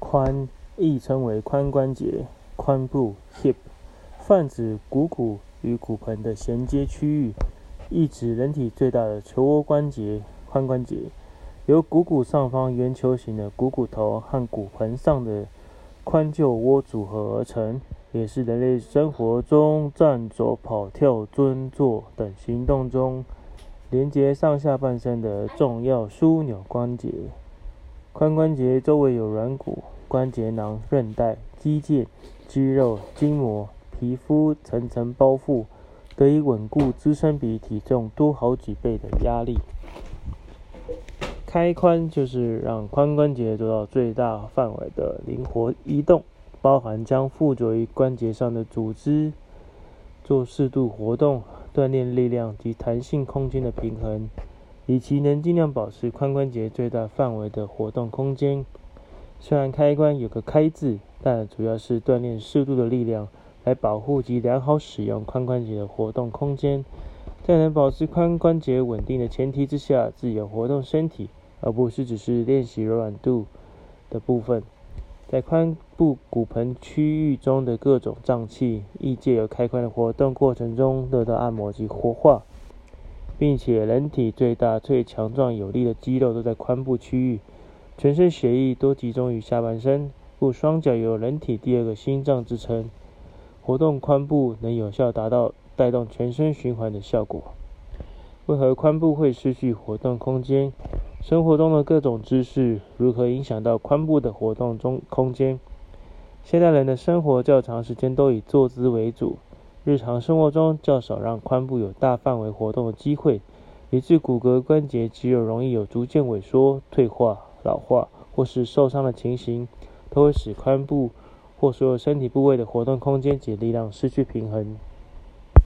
髋亦称为髋关节、髋部 （hip），泛指股骨与骨盆的衔接区域，亦指人体最大的球窝关节（髋关节）。由股骨上方圆球形的股骨头和骨盆上的髋臼窝组合而成，也是人类生活中站、走、跑、跳、蹲、坐等行动中连接上下半身的重要枢纽关节。髋关节周围有软骨、关节囊、韧带、肌腱、肌肉、筋膜、皮肤层层包覆，得以稳固支撑比体重多好几倍的压力。开髋就是让髋关节做到最大范围的灵活移动，包含将附着于关节上的组织做适度活动，锻炼力量及弹性空间的平衡，以其能尽量保持髋关节最大范围的活动空间。虽然开关有个“开”字，但主要是锻炼适度的力量，来保护及良好使用髋关节的活动空间，在能保持髋关节稳定的前提之下，自由活动身体。而不是只是练习柔软度的部分，在髋部骨盆区域中的各种脏器，亦借由开髋的活动过程中得到按摩及活化，并且人体最大、最强壮有力的肌肉都在髋部区域，全身血液都集中于下半身，故双脚有人体第二个心脏之称。活动髋部能有效达到带动全身循环的效果。为何髋部会失去活动空间？生活中的各种姿势如何影响到髋部的活动中空间？现代人的生活较长时间都以坐姿为主，日常生活中较少让髋部有大范围活动的机会，以致骨骼关节肌肉容易有逐渐萎缩、退化、老化或是受伤的情形，都会使髋部或所有身体部位的活动空间及力量失去平衡。